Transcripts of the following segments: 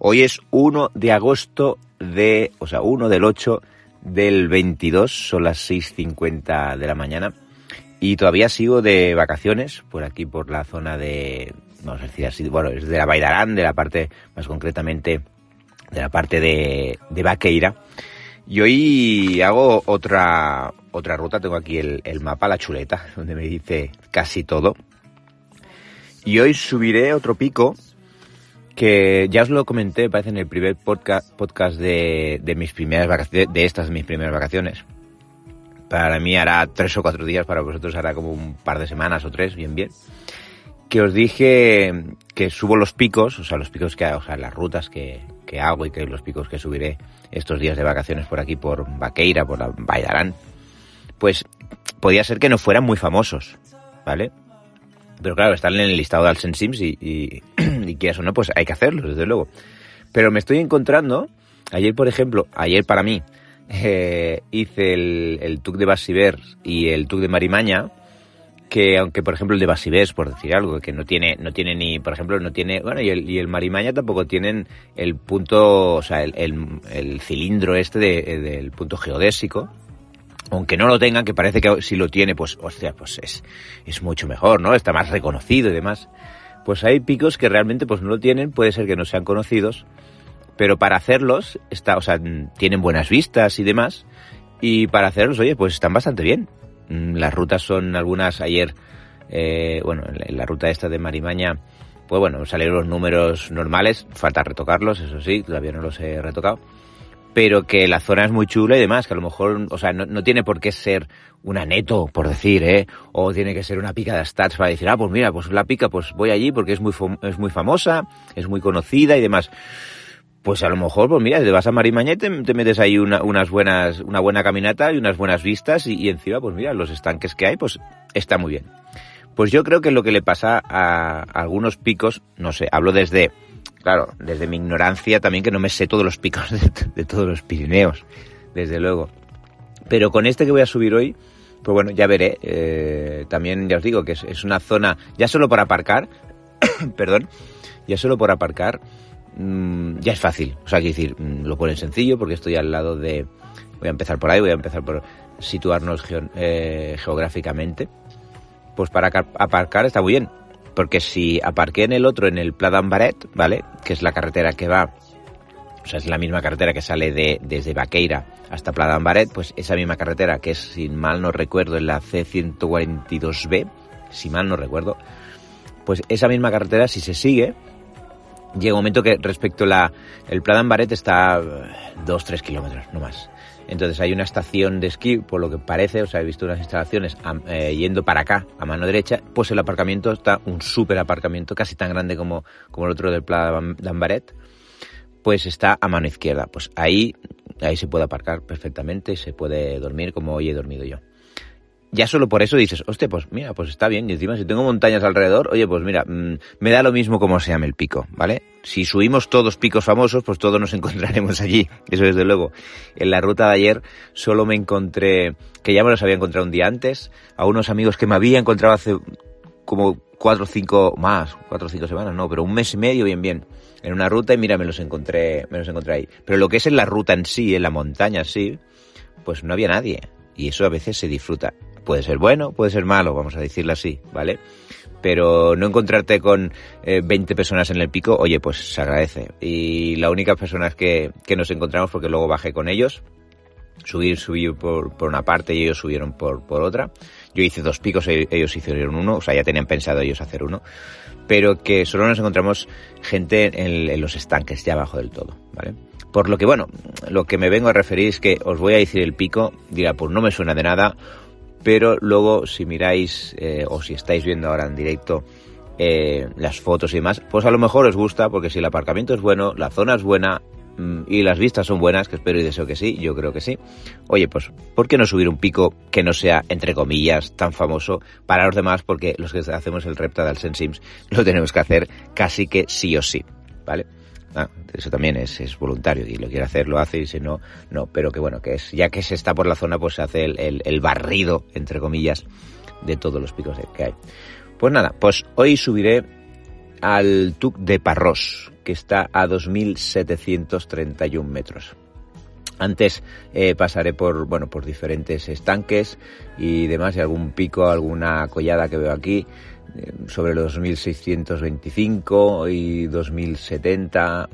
Hoy es 1 de agosto de, o sea, 1 del 8 del 22, son las 6.50 de la mañana y todavía sigo de vacaciones por aquí, por la zona de, vamos a decir así, bueno, es de la Baidarán, de la parte, más concretamente, de la parte de, de Vaqueira. Y hoy hago otra, otra ruta, tengo aquí el, el mapa, la chuleta, donde me dice casi todo. Y hoy subiré otro pico que ya os lo comenté, parece en el primer podcast, podcast de, de mis primeras vacaciones, de estas mis primeras vacaciones. Para mí hará tres o cuatro días, para vosotros hará como un par de semanas o tres, bien, bien. Que os dije que subo los picos, o sea, los picos que o sea, las rutas que, que hago y que los picos que subiré estos días de vacaciones por aquí, por Vaqueira, por la Baidarán, pues podía ser que no fueran muy famosos, ¿vale? Pero claro, están en el listado de Alsen Sims y, y, y quieras o no, pues hay que hacerlo, desde luego. Pero me estoy encontrando, ayer por ejemplo, ayer para mí, eh, hice el, el TUC de Basiver y el TUC de Marimaña, que aunque por ejemplo el de Basibés, por decir algo, que no tiene, no tiene ni, por ejemplo, no tiene, bueno, y el, y el Marimaña tampoco tienen el punto, o sea, el, el, el cilindro este de, del punto geodésico, aunque no lo tengan, que parece que si lo tiene, pues, hostia, pues es, es mucho mejor, ¿no? Está más reconocido y demás. Pues hay picos que realmente pues no lo tienen, puede ser que no sean conocidos, pero para hacerlos, está, o sea, tienen buenas vistas y demás, y para hacerlos, oye, pues están bastante bien. Las rutas son algunas ayer, eh, bueno, en la ruta esta de Marimaña, pues bueno, salieron los números normales, falta retocarlos, eso sí, todavía no los he retocado pero que la zona es muy chula y demás, que a lo mejor, o sea, no, no, tiene por qué ser una neto, por decir, ¿eh? O tiene que ser una pica de stats para decir, ah, pues mira, pues la pica, pues voy allí porque es muy, es muy famosa, es muy conocida y demás. Pues a lo mejor, pues mira, te vas a Marimaña y te, te metes ahí una, unas buenas, una buena caminata y unas buenas vistas y, y, encima, pues mira, los estanques que hay, pues está muy bien. Pues yo creo que lo que le pasa a, a algunos picos, no sé, hablo desde, claro, desde mi ignorancia también que no me sé todos los picos de, todos los Pirineos, desde luego. Pero con este que voy a subir hoy, pues bueno, ya veré. Eh, también ya os digo que es, es, una zona, ya solo por aparcar, perdón, ya solo por aparcar, mmm, ya es fácil. O sea, que decir, mmm, lo ponen sencillo porque estoy al lado de, voy a empezar por ahí, voy a empezar por situarnos geo, eh, geográficamente. Pues para aparcar está muy bien porque si aparqué en el otro, en el Pla d'Ambaret, ¿vale? Que es la carretera que va, o sea, es la misma carretera que sale de, desde Vaqueira hasta Pla d'Ambaret, pues esa misma carretera, que es, si mal no recuerdo, en la C142B, si mal no recuerdo, pues esa misma carretera, si se sigue, llega un momento que respecto a la, el Pla d'Ambaret está 2-3 kilómetros, no más. Entonces hay una estación de esquí, por lo que parece, o sea, he visto unas instalaciones eh, yendo para acá, a mano derecha, pues el aparcamiento está un súper aparcamiento, casi tan grande como, como el otro del Pla d'Ambaret, pues está a mano izquierda. Pues ahí, ahí se puede aparcar perfectamente, se puede dormir como hoy he dormido yo. Ya solo por eso dices, hostia, pues mira, pues está bien. Y encima, si tengo montañas alrededor, oye, pues mira, mmm, me da lo mismo como se llame el pico, ¿vale? Si subimos todos picos famosos, pues todos nos encontraremos allí. Eso desde luego. En la ruta de ayer solo me encontré, que ya me los había encontrado un día antes, a unos amigos que me había encontrado hace como cuatro o cinco, más, cuatro o cinco semanas, no, pero un mes y medio, bien, bien. En una ruta y mira, me los encontré, me los encontré ahí. Pero lo que es en la ruta en sí, en la montaña sí, pues no había nadie. Y eso a veces se disfruta. Puede ser bueno, puede ser malo, vamos a decirlo así, ¿vale? Pero no encontrarte con eh, 20 personas en el pico, oye, pues se agradece. Y la única personas que, que nos encontramos, porque luego bajé con ellos, subir, subí por, por una parte y ellos subieron por, por otra. Yo hice dos picos, ellos hicieron uno, o sea, ya tenían pensado ellos hacer uno. Pero que solo nos encontramos gente en, en los estanques, ya abajo del todo, ¿vale? Por lo que, bueno, lo que me vengo a referir es que os voy a decir el pico, dirá, pues no me suena de nada, pero luego si miráis eh, o si estáis viendo ahora en directo eh, las fotos y demás, pues a lo mejor os gusta porque si el aparcamiento es bueno, la zona es buena mm, y las vistas son buenas, que espero y deseo que sí, yo creo que sí, oye, pues, ¿por qué no subir un pico que no sea, entre comillas, tan famoso para los demás? Porque los que hacemos el repta Sensims lo tenemos que hacer casi que sí o sí, ¿vale? Ah, eso también es, es, voluntario y lo quiere hacer, lo hace y si no, no. Pero que bueno, que es, ya que se está por la zona, pues se hace el, barrido, entre comillas, de todos los picos que hay. Pues nada, pues hoy subiré al Tuc de Parros, que está a 2.731 metros. Antes eh, pasaré por, bueno, por diferentes estanques y demás, y algún pico, alguna collada que veo aquí, sobre los 2625 y 2070,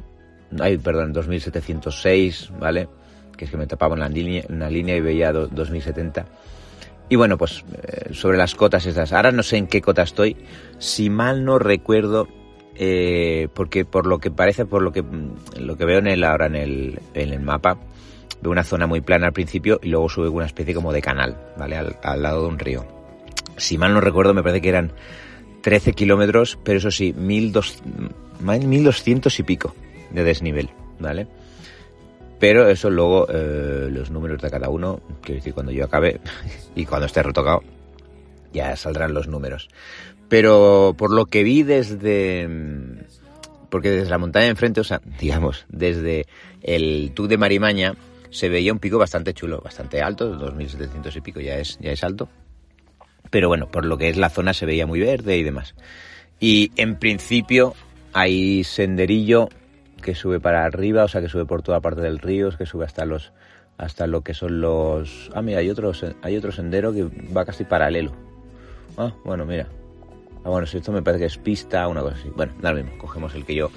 ay, perdón, 2706, ¿vale? Que es que me tapaba en la línea, en la línea y veía 2070. Y bueno, pues eh, sobre las cotas estas. Ahora no sé en qué cota estoy. Si mal no recuerdo, eh, porque por lo que parece, por lo que, lo que veo en el, ahora en el, en el mapa, veo una zona muy plana al principio y luego sube una especie como de canal, ¿vale? Al, al lado de un río. Si mal no recuerdo, me parece que eran 13 kilómetros, pero eso sí, 1200 y pico de desnivel, ¿vale? Pero eso luego, eh, los números de cada uno, quiero decir, cuando yo acabe y cuando esté retocado, ya saldrán los números. Pero por lo que vi desde... Porque desde la montaña de enfrente, o sea, digamos, desde el Tuc de Marimaña, se veía un pico bastante chulo, bastante alto, 2.700 y pico ya es, ya es alto pero bueno, por lo que es la zona se veía muy verde y demás. Y en principio hay senderillo que sube para arriba, o sea, que sube por toda parte del río, que sube hasta los hasta lo que son los Ah, mira, hay otro hay otro sendero que va casi paralelo. Ah, bueno, mira. Ah, bueno, si esto me parece que es pista, una cosa así. Bueno, nada mismo, cogemos el que yo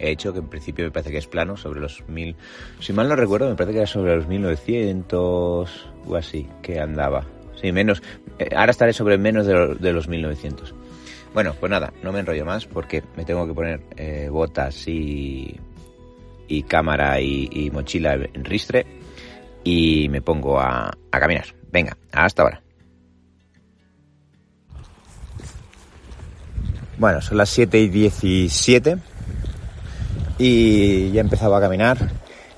he hecho, que en principio me parece que es plano, sobre los mil... Si mal no recuerdo, me parece que era sobre los 1900 o así, que andaba. Sí, menos. Eh, ahora estaré sobre menos de, los 1900. Bueno, pues nada, no me enrollo más porque me tengo que poner eh, botas y, y cámara y, mochila en ristre y me pongo a, a caminar. Venga, hasta ahora. Bueno, son las 7 y 17 y ya he empezado a caminar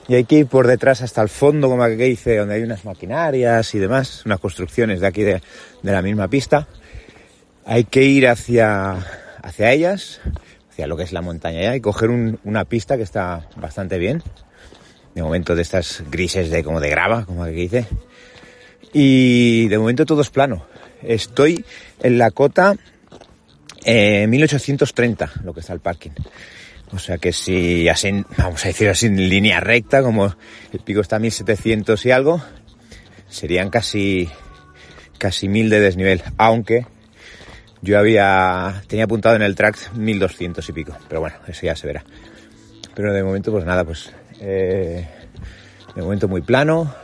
y hay que ir por detrás hasta el fondo, como que dice, donde hay unas maquinarias y demás, unas construcciones de aquí de, la misma pista. Hay que ir hacia, hacia ellas, hacia lo que es la montaña ya, y coger una pista que está bastante bien. De momento de estas grises de como de grava, como que dice. Y de momento todo es plano. Estoy en la cota eh, 1830, lo que está el parking. O sea que si así, vamos a decir así en línea recta, como el pico está a 1700 y algo, serían casi, casi 1000 de desnivel. Aunque yo había, tenía apuntado en el track 1200 y pico. Pero bueno, eso ya se verá. Pero de momento pues nada, pues, eh, de momento muy plano.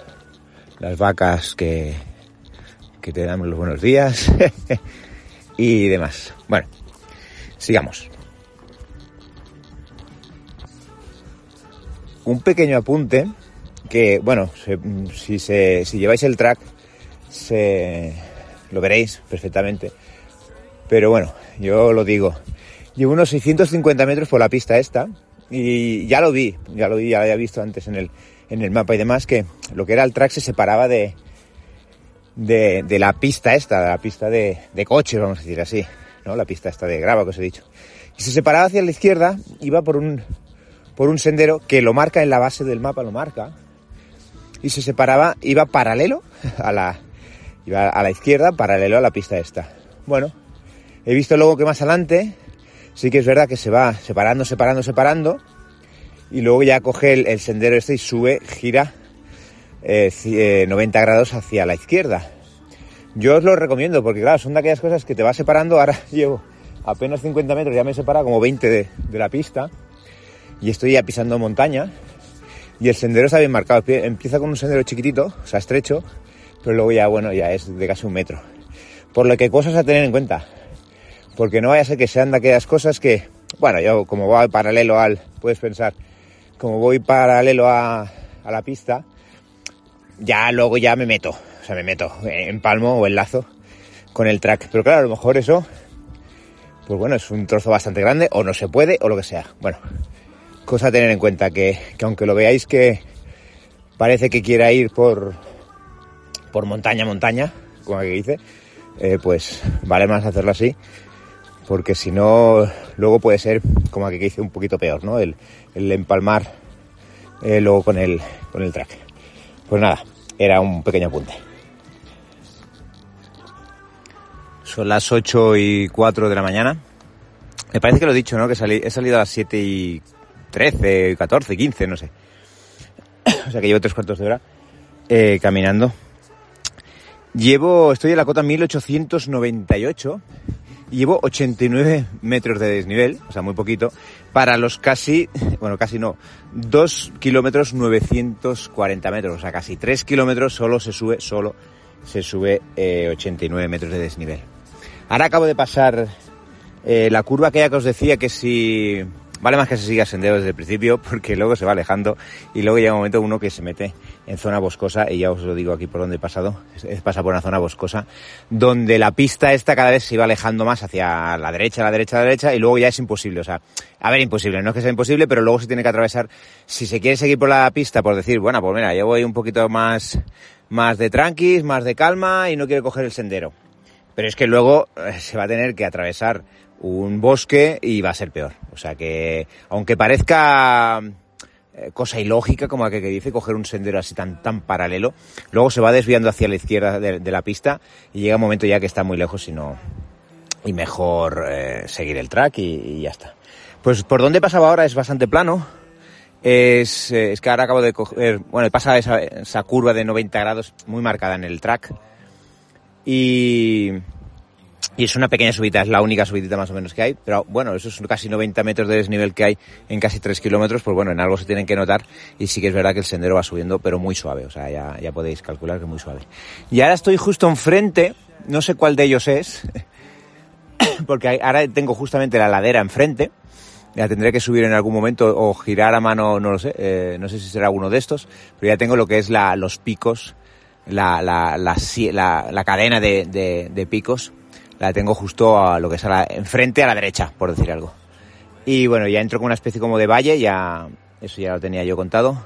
Las vacas que, que te dan los buenos días. y demás. Bueno, sigamos. Un pequeño apunte que, bueno, si, se, si lleváis el track, se, lo veréis perfectamente. Pero bueno, yo lo digo. Llevo unos 650 metros por la pista esta y ya lo vi, ya lo vi, ya lo había visto antes en el, en el mapa y demás, que lo que era el track se separaba de, de, de la pista esta, de la pista de, de coches, vamos a decir así, ¿no? La pista esta de grava que os he dicho. Y se separaba hacia la izquierda, iba por un, por un sendero que lo marca en la base del mapa, lo marca, y se separaba, iba paralelo a la, iba a la izquierda, paralelo a la pista esta. Bueno, he visto luego que más adelante, sí que es verdad que se va separando, separando, separando, y luego ya coge el, sendero este y sube, gira 90 eh, grados hacia la izquierda. Yo os lo recomiendo porque claro, son de aquellas cosas que te va separando, ahora llevo apenas 50 metros, ya me separa como 20 de, de la pista, y estoy ya pisando montaña y el sendero está bien marcado. Empieza con un sendero chiquitito, o sea, estrecho, pero luego ya, bueno, ya es de casi un metro. Por lo que cosas a tener en cuenta. Porque no vaya a ser que sean de aquellas cosas que, bueno, yo como voy paralelo al, puedes pensar, como voy paralelo a, a la pista, ya luego ya me meto, o sea, me meto en palmo o en lazo con el track. Pero claro, a lo mejor eso, pues bueno, es un trozo bastante grande, o no se puede, o lo que sea. Bueno, cosa a tener en cuenta, que, aunque lo veáis que parece que quiera ir por, por montaña, montaña, como que dice, eh, pues vale más hacerlo así, porque si no, luego puede ser, como que dice, un poquito peor, ¿no? El, empalmar eh, luego con el, con el track. Pues nada, era un pequeño apunte. Son las 8 y 4 de la mañana. Me parece que lo he dicho, ¿no? Que he salido a las 7 y 13, 14, 15, no sé. o sea que llevo tres cuartos de hora eh, caminando. Llevo, estoy en la cota 1898 y llevo 89 metros de desnivel, o sea, muy poquito, para los casi, bueno, casi no, 2 kilómetros 940 metros, o sea, casi 3 kilómetros solo se sube, solo se sube 89 eh, metros de desnivel. Ahora acabo de pasar eh, la curva aquella que os decía que si Vale más que se siga sendero desde el principio porque luego se va alejando y luego llega un momento uno que se mete en zona boscosa y ya os lo digo aquí por donde he pasado, pasa por una zona boscosa donde la pista esta cada vez se iba alejando más hacia la derecha, la derecha, la derecha y luego ya es imposible, o sea, a ver, imposible, no es que sea imposible, pero luego se tiene que atravesar, si se quiere seguir por la pista por decir, bueno, pues mira, yo voy un poquito más, más de tranquis, más de calma y no quiero coger el sendero. Pero es que luego eh, se va a tener que atravesar un bosque y va a ser peor. O sea que, aunque parezca eh, cosa ilógica, como aquel que dice, coger un sendero así tan, tan paralelo, luego se va desviando hacia la izquierda de, la pista y llega un momento ya que está muy lejos y no, y mejor eh, seguir el track y, ya está. Pues por donde pasaba ahora es bastante plano. Es, es que ahora acabo de coger, bueno, pasa esa curva de 90 grados muy marcada en el track. Y, y es una pequeña subida, es la única subidita más o menos que hay, pero bueno, esos son casi 90 metros de desnivel que hay en casi 3 kilómetros, pues bueno, en algo se tienen que notar. Y sí que es verdad que el sendero va subiendo, pero muy suave, o sea, ya, podéis calcular que muy suave. Y ahora estoy justo enfrente, no sé cuál de ellos es, porque ahora tengo justamente la ladera enfrente, ya tendré que subir en algún momento o girar a mano, no lo sé, eh, no sé si será uno de estos, pero ya tengo lo que es la, los picos, la, la, la, la cadena de, de, de picos la tengo justo a lo que es enfrente a la derecha, por decir algo. Y bueno, ya entro con una especie como de valle, ya eso ya lo tenía yo contado.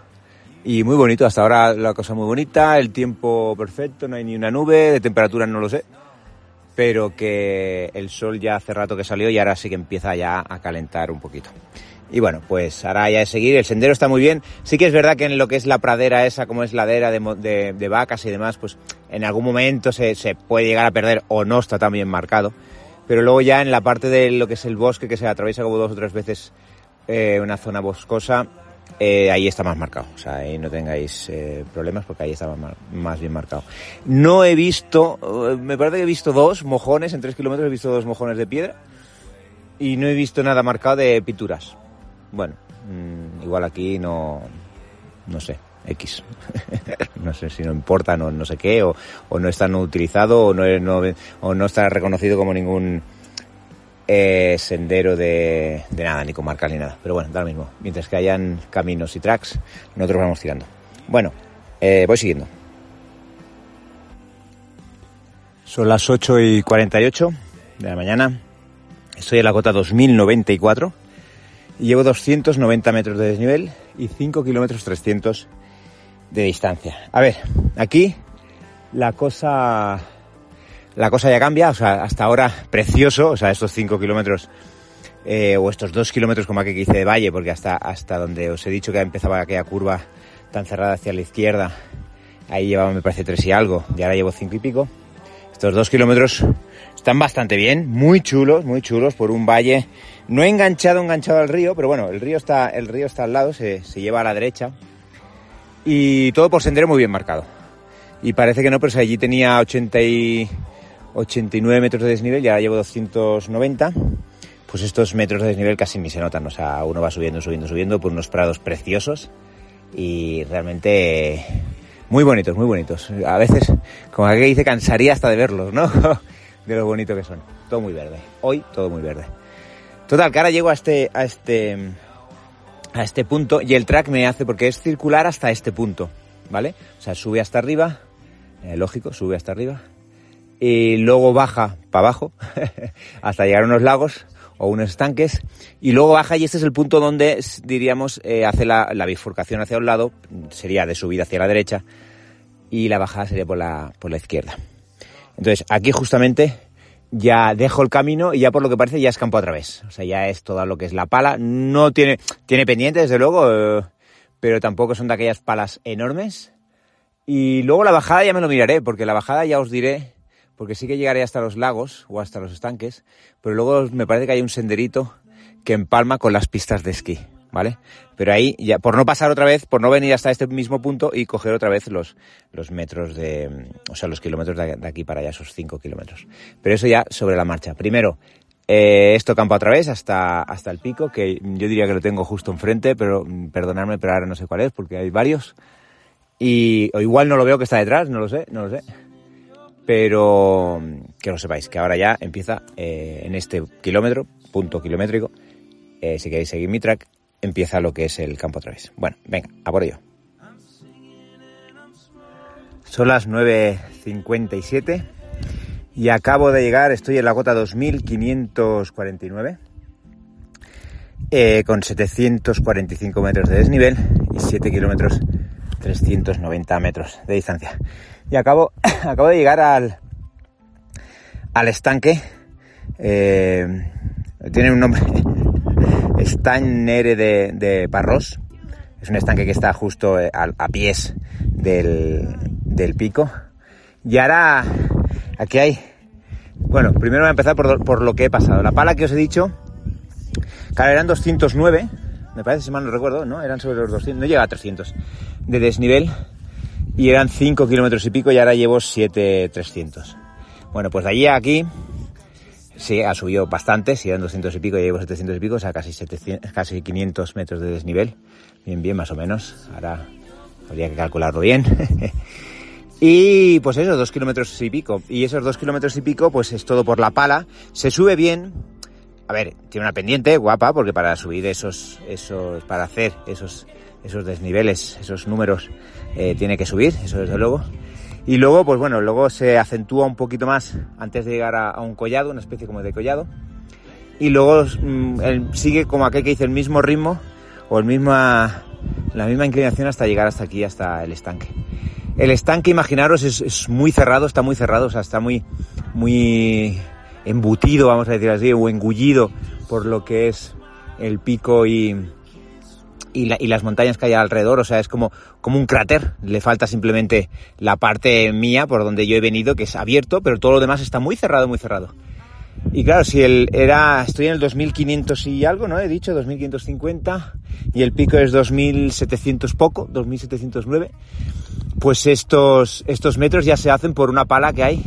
Y muy bonito, hasta ahora la cosa muy bonita, el tiempo perfecto, no hay ni una nube, de temperatura no lo sé, pero que el sol ya hace rato que salió y ahora sí que empieza ya a calentar un poquito. Y bueno, pues ahora ya es seguir, el sendero está muy bien. Sí que es verdad que en lo que es la pradera esa, como es ladera de, de, vacas y demás, pues en algún momento se, se, puede llegar a perder o no está tan bien marcado. Pero luego ya en la parte de lo que es el bosque, que se atraviesa como dos o tres veces eh, una zona boscosa, eh, ahí está más marcado. O sea, ahí no tengáis eh, problemas porque ahí está más, más, bien marcado. No he visto, eh, me parece que he visto dos mojones, en tres kilómetros he visto dos mojones de piedra y no he visto nada marcado de pinturas bueno, mm, igual aquí no, no sé, X. no sé si no importa, no, no sé qué, o, o no está no utilizado, o no, no, o no está reconocido como ningún eh, sendero de, nada, ni comarcal ni nada. Pero bueno, da lo mismo. Mientras que hayan caminos y tracks, nosotros vamos tirando. Bueno, eh, voy siguiendo. Son las 8 y 48 de la mañana. Estoy en la cota 2094 y llevo 290 metros de desnivel y 5 kilómetros 300 de distancia. A ver, aquí la cosa, la cosa ya cambia, o sea, hasta ahora precioso, o sea, estos 5 kilómetros eh, o estos 2 kilómetros como aquí que hice de valle, porque hasta, hasta donde os he dicho que empezaba aquella curva tan cerrada hacia la izquierda, ahí llevaba me parece 3 y algo, y ahora llevo 5 y pico. Estos 2 kilómetros están bastante bien, muy chulos, muy chulos por un valle no enganchado, enganchado al río, pero bueno, el río está, el río está al lado, se, lleva a la derecha. Y todo por sendero muy bien marcado. Y parece que no, pero allí tenía 80 y 89 metros de desnivel y ahora llevo 290. Pues estos metros de desnivel casi ni se notan. O sea, uno va subiendo, subiendo, subiendo por unos prados preciosos. Y realmente muy bonitos, muy bonitos. A veces, como que dice, cansaría hasta de verlos, ¿no? de lo bonito que son. Todo muy verde. Hoy todo muy verde. Total, que ahora llego a este, a este, a este punto y el track me hace, porque es circular hasta este punto, ¿vale? O sea, sube hasta arriba, eh, lógico, sube hasta arriba, y luego baja para abajo hasta llegar a unos lagos, o unos estanques, y luego baja y este es el punto donde, diríamos, eh, hace la, bifurcación hacia un lado, sería de subida hacia la derecha, y la bajada sería por la, por la izquierda. Entonces, aquí justamente ya dejo el camino y ya por lo que parece ya es campo través. O sea, ya es todo lo que es la pala. No tiene, tiene pendiente, desde luego, eh, pero tampoco son de aquellas palas enormes. Y luego la bajada ya me lo miraré, porque la bajada ya os diré porque sí que llegaré hasta los lagos o hasta los estanques, pero luego me parece que hay un senderito que empalma con las pistas de esquí, ¿vale? Pero ahí, ya, por no pasar otra vez, por no venir hasta este mismo punto y coger otra vez los, los metros de, o sea, los kilómetros de, aquí para allá, esos 5 kilómetros. Pero eso ya sobre la marcha. Primero, eh, esto campo otra vez hasta, hasta el pico, que yo diría que lo tengo justo enfrente, pero mm, perdonadme, pero ahora no sé cuál es, porque hay varios. Y o igual no lo veo que está detrás, no lo sé, no lo sé pero que lo sepáis, que ahora ya empieza eh, en este kilómetro, punto kilométrico, eh, si queréis seguir mi track, empieza lo que es el campo otra vez. Bueno, venga, a por ello. Son las 9.57 y acabo de llegar, estoy en la cota 2549 eh, con 745 metros de desnivel y 7 kilómetros 390 metros de distancia. Y acabo, acabo de llegar al, al estanque. Eh, tiene un nombre. Estanque de, de Parros. Es un estanque que está justo eh, a, pies del, del, pico. Y ahora, aquí hay. Bueno, primero voy a empezar por, por, lo que he pasado. La pala que os he dicho, claro, eran 209, me parece, si mal no recuerdo, ¿no? Eran sobre los 200, no llega a 300 de desnivel y eran 5 kilómetros y pico y ahora llevo 7,300. Bueno, pues de allí a aquí sí ha subido bastante, si eran 200 y pico y llevo 700 y pico, o sea, casi, 700, casi 500 metros de desnivel. Bien, bien, más o menos. Ahora habría que calcularlo bien. y pues eso, 2 kilómetros y pico. Y esos 2 kilómetros y pico, pues es todo por la pala. Se sube bien. A ver, tiene una pendiente guapa, porque para subir esos, esos, para hacer esos esos desniveles, esos números, eh, tiene que subir, eso desde luego. Y luego, pues bueno, luego se acentúa un poquito más antes de llegar a, un collado, una especie como de collado. Y luego mm, sigue como aquel que dice el mismo ritmo o el misma, la misma inclinación hasta llegar hasta aquí, hasta el estanque. El estanque, imaginaros, es, es, muy cerrado, está muy cerrado, o sea, está muy, muy embutido, vamos a decir así, o engullido por lo que es el pico y, y, las montañas que hay alrededor, o sea, es como, como un cráter, le falta simplemente la parte mía por donde yo he venido, que es abierto, pero todo lo demás está muy cerrado, muy cerrado. Y claro, si el era, estoy en el 2500 y algo, ¿no? He dicho 2550 y el pico es 2700 poco, 2709, pues estos, estos metros ya se hacen por una pala que hay,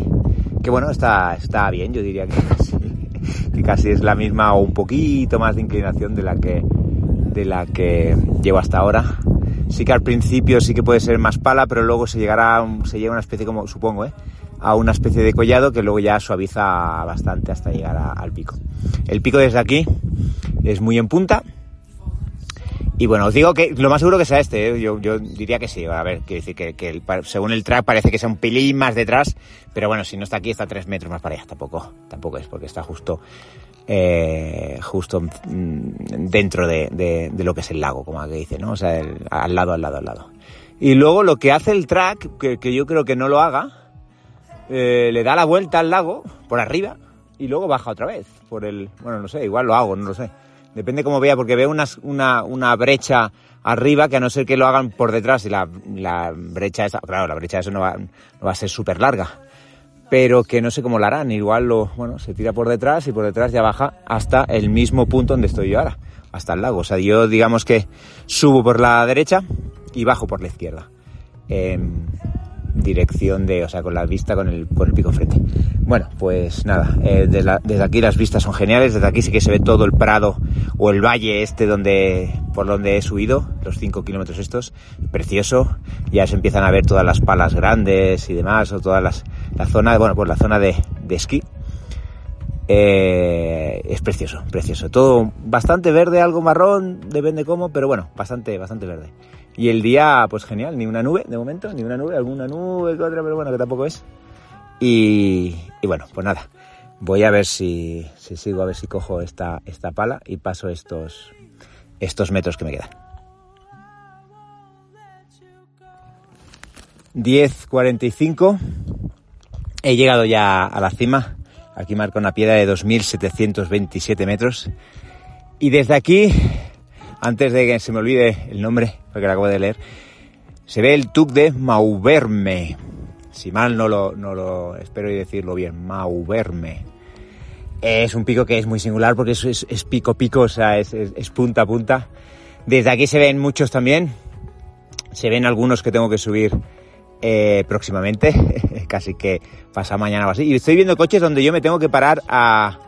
que bueno, está, está bien, yo diría que que casi es la misma o un poquito más de inclinación de la que, de la que llevo hasta ahora. Sí que al principio sí que puede ser más pala, pero luego se llegará, se llega a una especie como, supongo, ¿eh? a una especie de collado que luego ya suaviza bastante hasta llegar al pico. El pico desde aquí es muy en punta. Y bueno, os digo que lo más seguro que sea este, ¿eh? yo, diría que sí. A ver, quiero decir que, según el track parece que sea un pelín más detrás, pero bueno, si no está aquí está tres metros más para allá, tampoco, tampoco es, porque está justo eh, justo mm, dentro de, lo que es el lago, como que dice, ¿no? O sea, al lado, al lado, al lado. Y luego lo que hace el track, que, yo creo que no lo haga, eh, le da la vuelta al lago por arriba y luego baja otra vez por el, bueno, no sé, igual lo hago, no lo sé. Depende cómo vea, porque veo una, una brecha arriba que a no ser que lo hagan por detrás y la, la brecha esa, claro, la brecha eso no va, no va a ser súper larga pero que no sé cómo lo harán. Igual lo, bueno, se tira por detrás y por detrás ya baja hasta el mismo punto donde estoy yo ahora, hasta el lago. O sea, yo digamos que subo por la derecha y bajo por la izquierda. Dirección de, o sea, con la vista con el, con el pico frente. Bueno, pues nada, eh, desde, aquí las vistas son geniales, desde aquí sí que se ve todo el prado o el valle este donde, por donde he subido, los 5 kilómetros estos, precioso, ya se empiezan a ver todas las palas grandes y demás, o todas las, la zona, bueno, pues la zona de, de esquí. Eh, es precioso, precioso. Todo bastante verde, algo marrón, depende cómo, pero bueno, bastante, bastante verde. Y el día, pues genial, ni una nube de momento, ni una nube, alguna nube otra, pero bueno, que tampoco es. Y, y bueno, pues nada, Voy a ver si, si sigo, a ver si cojo esta, esta pala y paso estos, estos metros que me quedan. 10.45. He llegado ya a la cima. Aquí marca una piedra de 2.727 metros. Y desde aquí, antes de que se me olvide el nombre, porque lo acabo de leer, se ve el Tuc de Mauverme. Si mal no lo, no lo espero y decirlo bien, Mauverme. Es un pico que es muy singular porque es, es, pico pico, o sea, es, es, punta a punta. Desde aquí se ven muchos también. Se ven algunos que tengo que subir eh, próximamente, casi que pasa mañana o así. Y estoy viendo coches donde yo me tengo que parar a,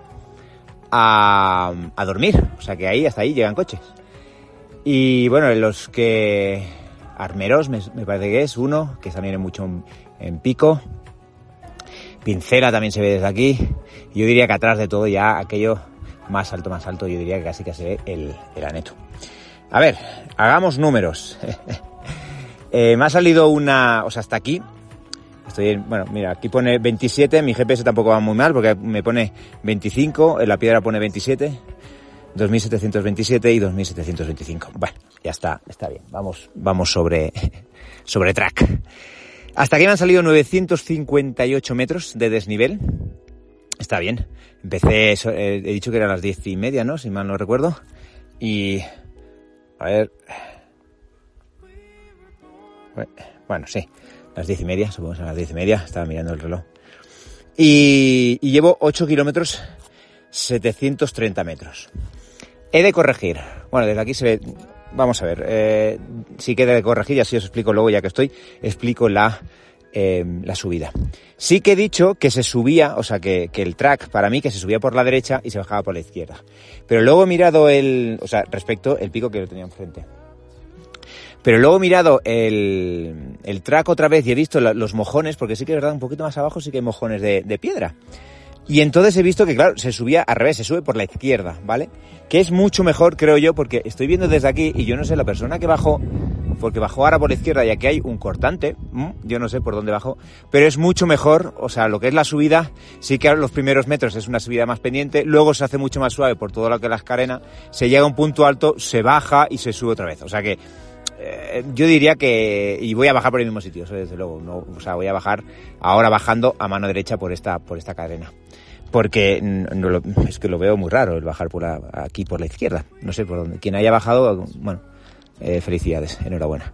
a, a dormir. O sea que ahí, hasta ahí llegan coches. Y bueno, los que... Armeros, me, parece que es uno, que también es mucho en, pico. Pincela también se ve desde aquí. Yo diría que atrás de todo ya aquello más alto, más alto, yo diría que casi que se ve el, el aneto. A ver, hagamos números. eh, me ha salido una, o sea, hasta aquí. Estoy en, bueno, mira, aquí pone 27, mi GPS tampoco va muy mal porque me pone 25, en la piedra pone 27. 2727 y 2725. Bueno, ya está, está bien. Vamos, vamos sobre, sobre track. Hasta aquí me han salido 958 metros de desnivel. Está bien. Empecé, he dicho que eran las diez y media, ¿no? Si mal no recuerdo. Y, a ver. Bueno, sí. Las diez y media, supongo que a las diez y media. Estaba mirando el reloj. Y, y llevo 8 kilómetros 730 metros. He de corregir. Bueno, desde aquí se ve. Vamos a ver. Eh, si queda de corregir, así os explico luego, ya que estoy, explico la, eh, la subida. Sí que he dicho que se subía, o sea, que, que, el track para mí que se subía por la derecha y se bajaba por la izquierda. Pero luego he mirado el, o sea, respecto el pico que lo tenía enfrente. Pero luego he mirado el, el track otra vez y he visto los mojones, porque sí que es verdad, un poquito más abajo sí que hay mojones de, de piedra. Y entonces he visto que, claro, se subía al revés, se sube por la izquierda, ¿vale? Que es mucho mejor, creo yo, porque estoy viendo desde aquí y yo no sé, la persona que bajó, porque bajó ahora por la izquierda y aquí hay un cortante, yo no sé por dónde bajó, pero es mucho mejor, o sea, lo que es la subida, sí que los primeros metros es una subida más pendiente, luego se hace mucho más suave por todo lo que es la escarena, se llega a un punto alto, se baja y se sube otra vez. O sea que eh, yo diría que y voy a bajar por el mismo sitio, desde luego, no, o sea, voy a bajar ahora bajando a mano derecha por esta por esta cadena porque es que lo veo muy raro el bajar por aquí por la izquierda. No sé por dónde. Quien haya bajado, bueno, eh, felicidades, enhorabuena.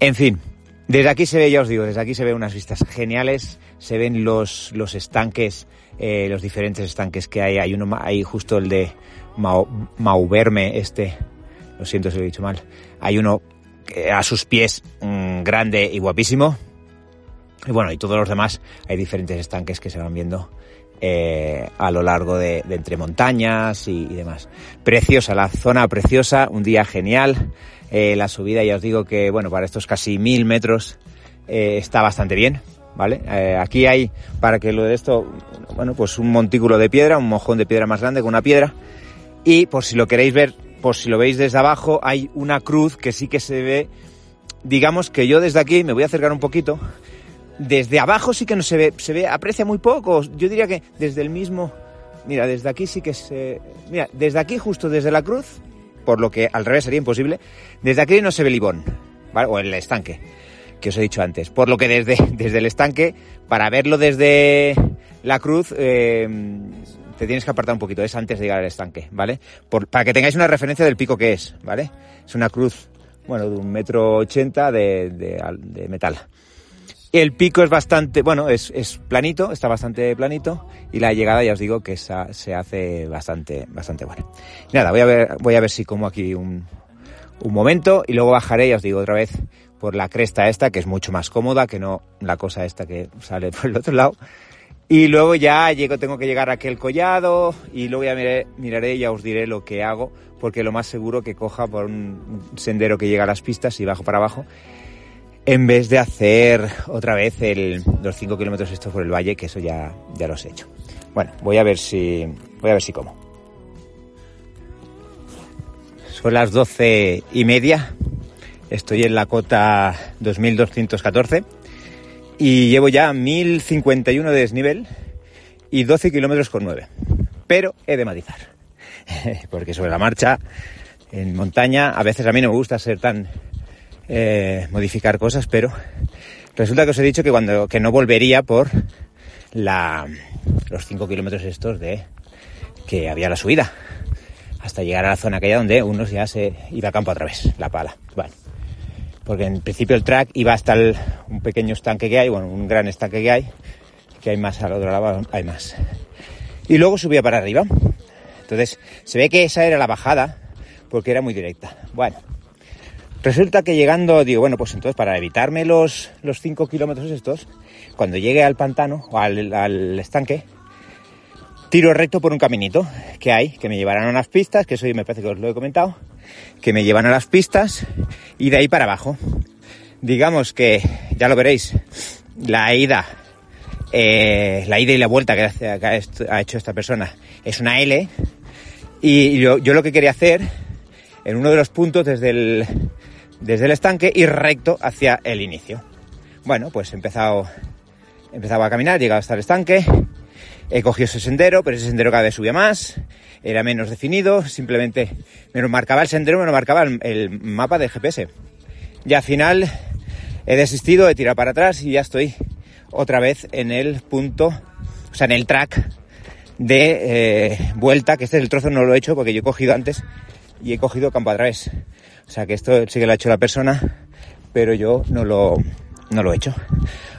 En fin, desde aquí se ve, ya os digo, desde aquí se ven unas vistas geniales, se ven los, los estanques, eh, los diferentes estanques que hay. Hay uno, hay justo el de Mauverme, este, lo siento si lo he dicho mal. Hay uno a sus pies mm, grande y guapísimo. Y bueno, y todos los demás, hay diferentes estanques que se van viendo eh, a lo largo de, entre montañas y, demás. Preciosa, la zona preciosa, un día genial. Eh, la subida, ya os digo que, bueno, para estos casi mil metros eh, está bastante bien, ¿vale? aquí hay, para que lo de esto, bueno, pues un montículo de piedra, un mojón de piedra más grande con una piedra. Y por si lo queréis ver, por si lo veis desde abajo, hay una cruz que sí que se ve, digamos que yo desde aquí me voy a acercar un poquito, desde abajo sí que no se ve, se ve, aprecia muy poco. Yo diría que desde el mismo, mira, desde aquí sí que se, mira, desde aquí justo desde la cruz, por lo que al revés sería imposible, desde aquí no se ve Libón, ¿vale? O el estanque, que os he dicho antes. Por lo que desde, desde el estanque, para verlo desde la cruz, eh, te tienes que apartar un poquito, es antes de llegar al estanque, ¿vale? para que tengáis una referencia del pico que es, ¿vale? Es una cruz, bueno, de un metro ochenta de, de metal. El pico es bastante, bueno, es, es, planito, está bastante planito y la llegada ya os digo que esa, se hace bastante, bastante buena. Nada, voy a ver, voy a ver si como aquí un, un momento y luego bajaré, ya os digo otra vez, por la cresta esta, que es mucho más cómoda que no la cosa esta que sale por el otro lado. Y luego ya llego, tengo que llegar a aquel collado y luego ya miraré, miraré y ya os diré lo que hago, porque lo más seguro que coja por un sendero que llega a las pistas y bajo para abajo en vez de hacer otra vez los 5 kilómetros estos por el valle, que eso ya, ya los he hecho. Bueno, voy a ver si, voy a ver si como. Son las doce y media. Estoy en la cota 2214 y llevo ya 1051 de desnivel y 12 kilómetros con 9. Pero he de matizar, porque sobre la marcha en montaña a veces a mí no me gusta ser tan eh, modificar cosas, pero resulta que os he dicho que cuando que no volvería por la, los 5 kilómetros estos de que había la subida hasta llegar a la zona aquella donde unos ya se iba a campo a través, la pala. Bueno, porque en principio el track iba hasta el, un pequeño estanque que hay, bueno, un gran estanque que hay, que hay más al otro lado, hay más. Y luego subía para arriba. Entonces, se ve que esa era la bajada, porque era muy directa. Bueno, resulta que llegando, digo, bueno, pues entonces para evitarme los, los 5 kilómetros estos, cuando llegue al pantano o al, al estanque, tiro recto por un caminito que hay, que me llevarán a unas pistas, que eso me parece que os lo he comentado, que me llevan a las pistas y de ahí para abajo. Digamos que, ya lo veréis, la ida, eh, la ida y la vuelta que ha hecho esta persona es una L y yo, yo lo que quería hacer en uno de los puntos desde el, desde el estanque ir recto hacia el inicio. Bueno, pues he empezado, empezaba a caminar, llegaba hasta el estanque, He cogido ese sendero, pero ese sendero cada vez subía más, era menos definido, simplemente me lo marcaba el sendero, me lo marcaba el, mapa de GPS. Y al final he desistido, he tirado para atrás y ya estoy otra vez en el punto, o sea, en el track de eh, vuelta, que este es el trozo no lo he hecho porque yo he cogido antes y he cogido campo a través. O sea que esto sí que lo ha hecho la persona, pero yo no lo, no lo he hecho.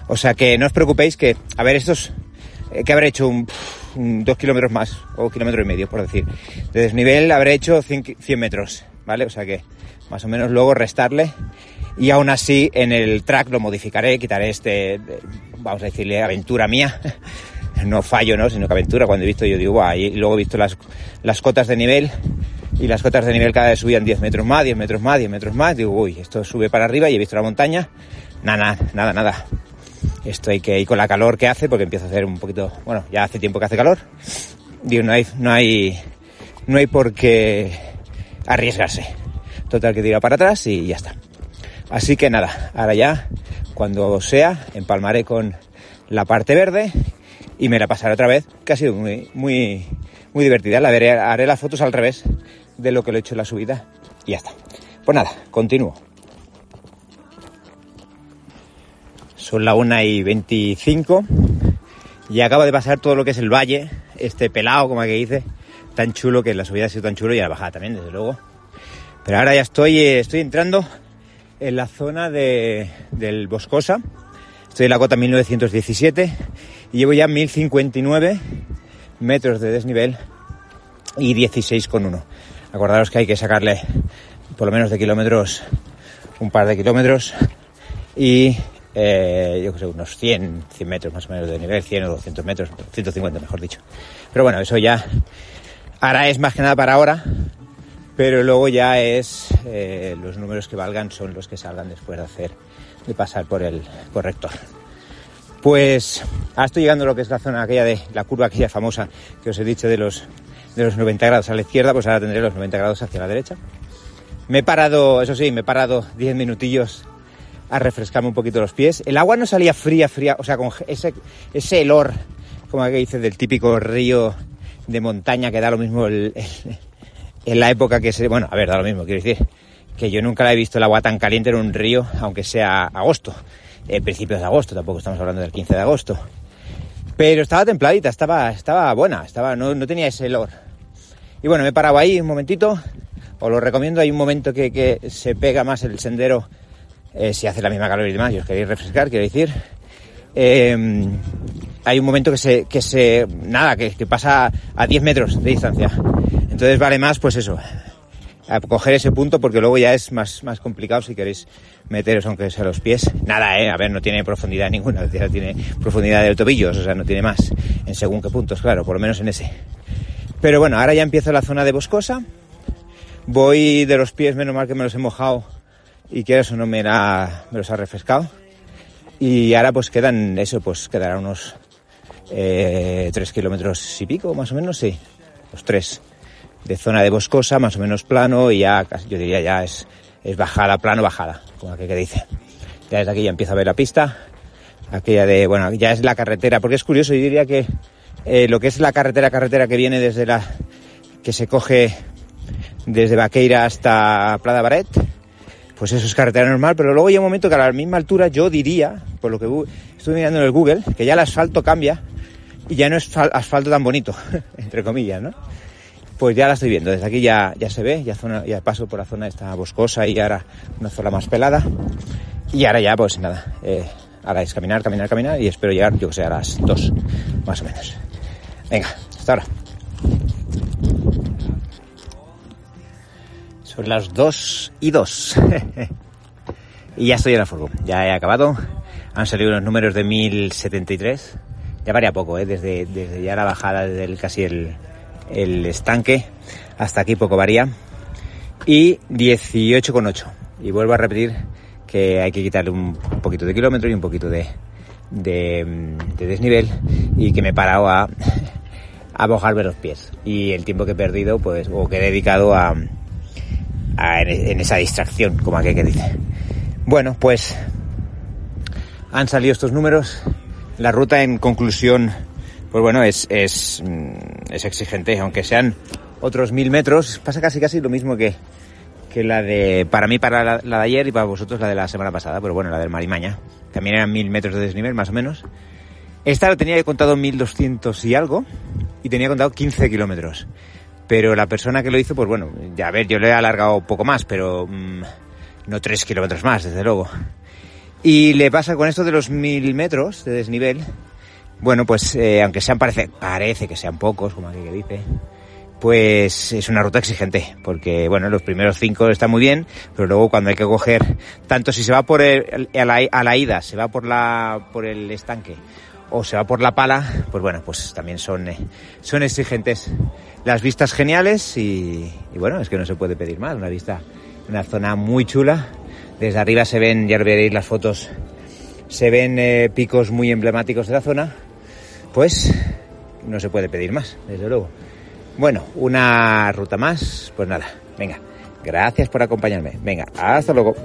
O sea que no os preocupéis que, a ver, estos eh, que habré hecho un, dos kilómetros más, o kilómetro y medio, por decir. De desnivel habré hecho 100, metros, ¿vale? O sea que más o menos luego restarle y aún así en el track lo modificaré, quitaré este, vamos a decirle, aventura mía. No fallo, ¿no? Sino que aventura. Cuando he visto, yo digo, guau, y luego he visto las, las cotas de nivel y las cotas de nivel cada vez subían 10 metros más, 10 metros más, 10 metros más. Digo, uy, esto sube para arriba y he visto la montaña. Nada, nada, nada. Esto hay que ir con la calor que hace, porque empieza a hacer un poquito, bueno, ya hace tiempo que hace calor. Digo, no hay, no hay, no hay por qué arriesgarse. Total que tira para atrás y ya está. Así que nada, ahora ya, cuando sea, empalmaré con la parte verde y me la pasaré otra vez, que ha sido muy, muy, muy divertida. La veré, haré las fotos al revés de lo que lo he hecho en la subida y ya está. Pues nada, continúo. Son la 1 y 25 y acabo de pasar todo lo que es el valle, este pelado, como que dice, tan chulo que la subida ha sido tan chulo y la bajada también, desde luego. Pero ahora ya estoy, eh, estoy entrando en la zona de, del Boscosa. Estoy en la cota 1917 y llevo ya 1059 metros de desnivel y 16,1. Acordaros que hay que sacarle por lo menos de kilómetros, un par de kilómetros y eh, yo que sé, unos 100, 100 metros más o menos de nivel, 100 o 200 metros, 150 mejor dicho. Pero bueno, eso ya, ahora es más que nada para ahora, pero luego ya es, eh, los números que valgan son los que salgan después de hacer, de pasar por el corrector. Pues ahora estoy llegando a lo que es la zona aquella de la curva aquella famosa que os he dicho de los, de los 90 grados a la izquierda, pues ahora tendré los 90 grados hacia la derecha. Me he parado, eso sí, me he parado 10 minutillos a refrescarme un poquito los pies. El agua no salía fría, fría, o sea, con ese, ese olor, como que dice, del típico río de montaña que da lo mismo en la época que se... Bueno, a ver, da lo mismo, quiero decir, que yo nunca la he visto el agua tan caliente en un río, aunque sea agosto, en principios de agosto, tampoco estamos hablando del 15 de agosto. Pero estaba templadita, estaba, estaba buena, estaba, no, no tenía ese olor. Y bueno, me he parado ahí un momentito, os lo recomiendo, hay un momento que, que se pega más el sendero eh, si hace la misma calor y demás, y os queréis refrescar, quiero decir, em, hay un momento que se, que se, nada, que, pasa a 10 metros de distancia. Entonces vale más, pues eso, a coger ese punto porque luego ya es más, más complicado si queréis meteros aunque sea los pies. Nada, eh, a ver, no tiene profundidad ninguna, tiene profundidad de tobillos, o sea, no tiene más, en según qué puntos, claro, por lo menos en ese. Pero bueno, ahora ya empiezo la zona de boscosa. Voy de los pies, menos mal que me los he mojado y que eso no me, la, me los ha refrescado. Y ahora pues quedan, eso pues quedará unos eh, tres kilómetros y pico, más o menos, sí, los tres de zona de boscosa, más o menos plano y ya, yo diría ya es, es bajada, plano, bajada, como aquel que dice. Ya desde aquí ya empiezo a ver la pista, aquella de, bueno, ya es la carretera, porque es curioso, yo diría que eh, lo que es la carretera, carretera que viene desde la, que se coge desde Vaqueira hasta Prada Baret, pues eso es carretera normal, pero luego llega un momento que a la misma altura yo diría, por lo que estoy mirando en el Google, que ya el asfalto cambia y ya no es asfalto tan bonito, entre comillas, ¿no? Pues ya la estoy viendo, desde aquí ya, ya se ve, ya, zona, ya paso por la zona esta boscosa y ahora una zona más pelada. Y ahora ya, pues nada, eh, ahora es caminar, caminar, caminar y espero llegar, yo que sé, a las dos, más o menos. Venga, hasta ahora. Son las 2 y 2. y ya estoy en la furgo. Ya he acabado. Han salido unos números de 1073. Ya varía poco, ¿eh? desde, desde ya la bajada, desde casi el, el estanque hasta aquí poco varía. Y 18,8. Y vuelvo a repetir que hay que quitarle un poquito de kilómetro y un poquito de, de, desnivel y que me he parado a, a mojarme los pies. Y el tiempo que he perdido, pues, o que he dedicado a, en, esa distracción, como aquel que dice. Bueno, pues han salido estos números. La ruta en conclusión, pues bueno, es, es, mm, es exigente, aunque sean otros mil metros, pasa casi casi lo mismo que, que la de, para mí, para la, de ayer y para vosotros la de la semana pasada, pero bueno, la del Marimaña. También eran mil metros de desnivel, más o menos. Esta lo tenía contado 1200 y algo, y tenía contado 15 kilómetros. Pero la persona que lo hizo, pues bueno, ya a ver, yo le he alargado poco más, pero mm, no tres kilómetros más, desde luego. Y le pasa con esto de los mil metros de desnivel, bueno, pues eh, aunque sean parece, parece que sean pocos, como aquí que dice, pues es una ruta exigente, porque bueno, los primeros cinco están muy bien, pero luego cuando hay que coger, tanto si se va por el, a, la, a la ida, se va por la, por el estanque, o se va por la pala, pues bueno, pues también son, eh, son exigentes las vistas geniales y, bueno, es que no se puede pedir más. Una vista, una zona muy chula. Desde arriba se ven, ya veréis las fotos, se ven eh, picos muy emblemáticos de la zona. Pues no se puede pedir más, desde luego. Bueno, una ruta más, pues nada, venga, gracias por acompañarme. Venga, hasta luego.